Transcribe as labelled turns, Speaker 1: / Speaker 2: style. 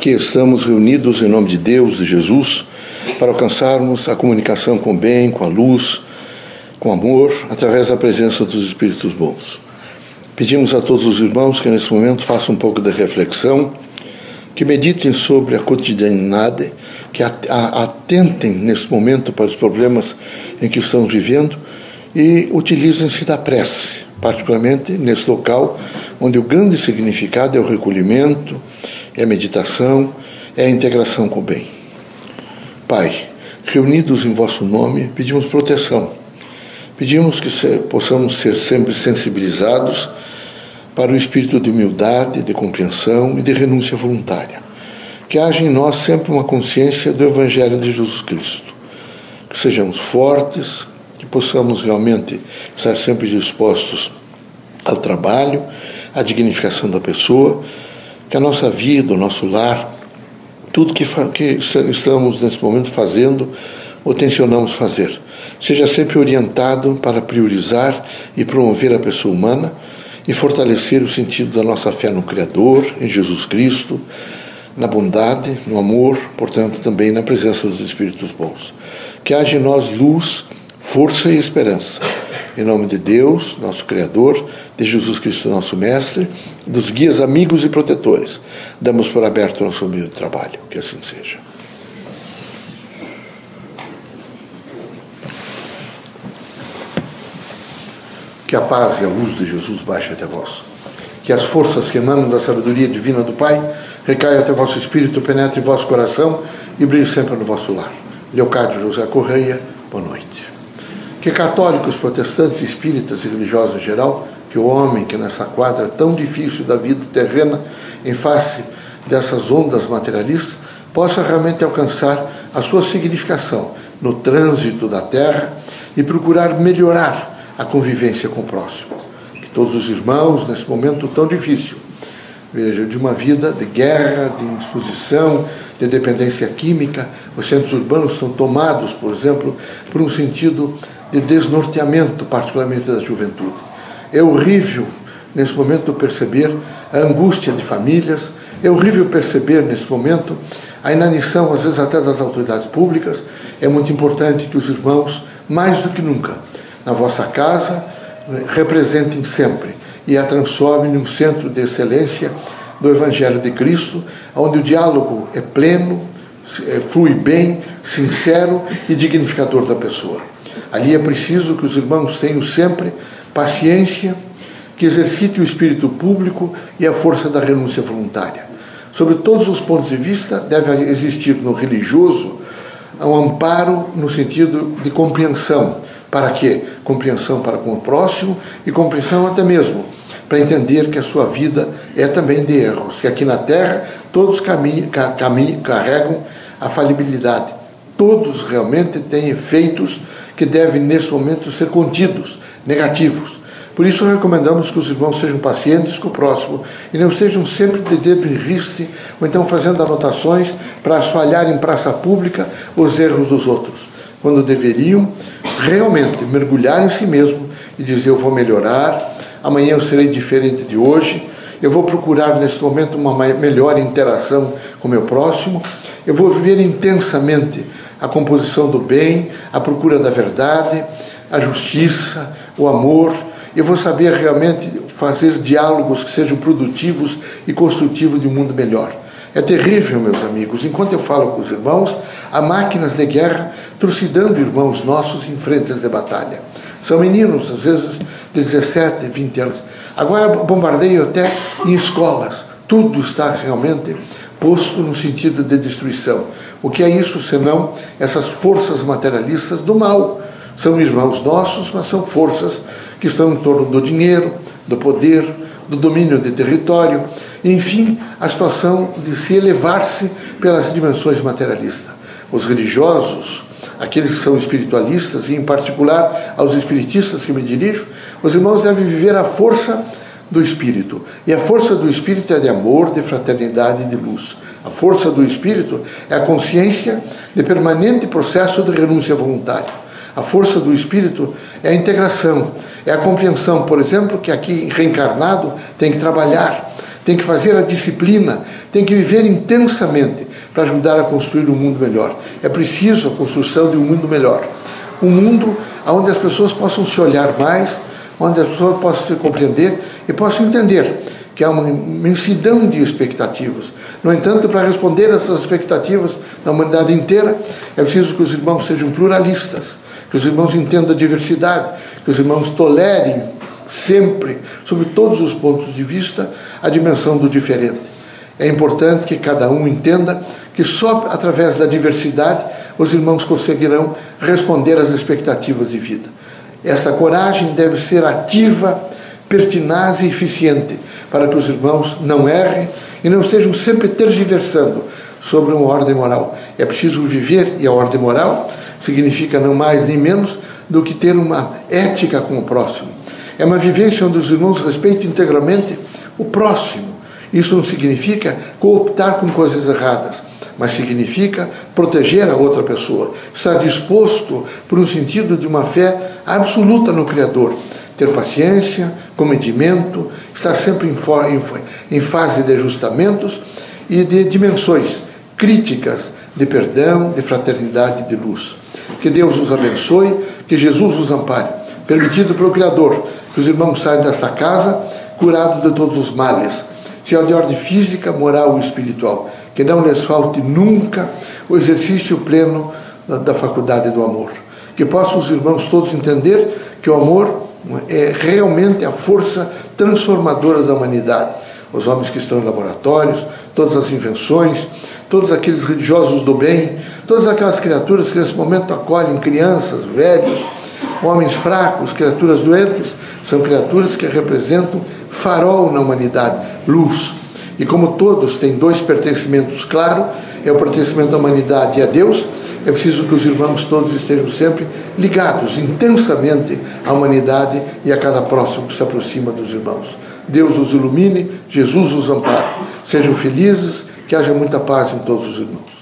Speaker 1: Aqui estamos reunidos em nome de Deus, de Jesus, para alcançarmos a comunicação com o bem, com a luz, com amor, através da presença dos Espíritos bons. Pedimos a todos os irmãos que nesse momento façam um pouco de reflexão, que meditem sobre a cotidianidade, que atentem nesse momento para os problemas em que estamos vivendo e utilizem-se da prece, particularmente nesse local onde o grande significado é o recolhimento, é meditação, é a integração com o bem. Pai, reunidos em vosso nome, pedimos proteção. Pedimos que possamos ser sempre sensibilizados para o espírito de humildade, de compreensão e de renúncia voluntária. Que haja em nós sempre uma consciência do Evangelho de Jesus Cristo. Que sejamos fortes, que possamos realmente estar sempre dispostos ao trabalho, à dignificação da pessoa que a nossa vida, o nosso lar, tudo que, que estamos nesse momento fazendo ou tensionamos fazer, seja sempre orientado para priorizar e promover a pessoa humana e fortalecer o sentido da nossa fé no Criador, em Jesus Cristo, na bondade, no amor, portanto, também na presença dos Espíritos bons. Que haja em nós luz, força e esperança em nome de Deus, nosso Criador, de Jesus Cristo, nosso Mestre, dos guias amigos e protetores, damos por aberto o nosso meio de trabalho. Que assim seja. Que a paz e a luz de Jesus baixe até vós. Que as forças que emanam da sabedoria divina do Pai recaiam até vosso espírito, penetre em vosso coração e brilhe sempre no vosso lar. Leocádio José Correia, boa noite que católicos, protestantes, espíritas e religiosos em geral, que o homem que nessa quadra tão difícil da vida terrena, em face dessas ondas materialistas, possa realmente alcançar a sua significação no trânsito da terra e procurar melhorar a convivência com o próximo. Que todos os irmãos, nesse momento tão difícil, vejam, de uma vida de guerra, de indisposição, de dependência química, os centros urbanos são tomados, por exemplo, por um sentido de desnorteamento, particularmente da juventude. É horrível, nesse momento, perceber a angústia de famílias, é horrível perceber, nesse momento, a inanição, às vezes até das autoridades públicas. É muito importante que os irmãos, mais do que nunca, na vossa casa, representem sempre e a transformem num centro de excelência do Evangelho de Cristo, onde o diálogo é pleno, é, flui bem, sincero e dignificador da pessoa. Ali é preciso que os irmãos tenham sempre paciência, que exercite o espírito público e a força da renúncia voluntária. Sobre todos os pontos de vista, deve existir no religioso um amparo no sentido de compreensão. Para quê? Compreensão para com o próximo e compreensão até mesmo para entender que a sua vida é também de erros, que aqui na Terra todos caminham, carregam a falibilidade. Todos realmente têm efeitos que devem, nesse momento, ser contidos, negativos. Por isso, recomendamos que os irmãos sejam pacientes com o próximo e não estejam sempre de dedo em riste ou então fazendo anotações para asfalhar em praça pública os erros dos outros, quando deveriam realmente mergulhar em si mesmo e dizer: Eu vou melhorar, amanhã eu serei diferente de hoje, eu vou procurar nesse momento uma melhor interação com o meu próximo, eu vou viver intensamente a composição do bem, a procura da verdade, a justiça, o amor. Eu vou saber realmente fazer diálogos que sejam produtivos e construtivos de um mundo melhor. É terrível, meus amigos, enquanto eu falo com os irmãos, há máquinas de guerra trucidando irmãos nossos em frentes de batalha. São meninos, às vezes, de 17, 20 anos. Agora bombardeio até em escolas. Tudo está realmente posto no sentido de destruição. O que é isso senão essas forças materialistas do mal? São irmãos nossos, mas são forças que estão em torno do dinheiro, do poder, do domínio de território, enfim, a situação de se elevar-se pelas dimensões materialistas. Os religiosos, aqueles que são espiritualistas, e em particular aos espiritistas que me dirijo, os irmãos devem viver a força do Espírito. E a força do Espírito é de amor, de fraternidade e de luz. A força do Espírito é a consciência de permanente processo de renúncia voluntária. A força do Espírito é a integração, é a compreensão, por exemplo, que aqui reencarnado tem que trabalhar, tem que fazer a disciplina, tem que viver intensamente para ajudar a construir um mundo melhor. É preciso a construção de um mundo melhor. Um mundo onde as pessoas possam se olhar mais, onde as pessoas possam se compreender e possam entender que há uma imensidão de expectativas. No entanto, para responder a essas expectativas da humanidade inteira, é preciso que os irmãos sejam pluralistas, que os irmãos entendam a diversidade, que os irmãos tolerem sempre, sob todos os pontos de vista, a dimensão do diferente. É importante que cada um entenda que só através da diversidade os irmãos conseguirão responder às expectativas de vida. Esta coragem deve ser ativa, pertinaz e eficiente, para que os irmãos não errem e não estejam sempre tergiversando sobre uma ordem moral. É preciso viver, e a ordem moral significa não mais nem menos do que ter uma ética com o próximo. É uma vivência onde os irmãos respeitam integralmente o próximo. Isso não significa cooptar com coisas erradas, mas significa proteger a outra pessoa, estar disposto por um sentido de uma fé absoluta no Criador, ter paciência, comedimento, estar sempre em, em, em fase de ajustamentos e de dimensões críticas de perdão, de fraternidade de luz. Que Deus os abençoe, que Jesus os ampare. Permitido pelo Criador que os irmãos saiam desta casa curados de todos os males, seja de ordem física, moral ou espiritual que não lhes falte nunca o exercício pleno da faculdade do amor. Que possam os irmãos todos entender que o amor é realmente a força transformadora da humanidade. Os homens que estão em laboratórios, todas as invenções, todos aqueles religiosos do bem, todas aquelas criaturas que nesse momento acolhem crianças, velhos, homens fracos, criaturas doentes, são criaturas que representam farol na humanidade, luz. E como todos têm dois pertencimentos claros, é o pertencimento da humanidade a Deus, é preciso que os irmãos todos estejam sempre ligados intensamente à humanidade e a cada próximo que se aproxima dos irmãos. Deus os ilumine, Jesus os ampare. Sejam felizes, que haja muita paz em todos os irmãos.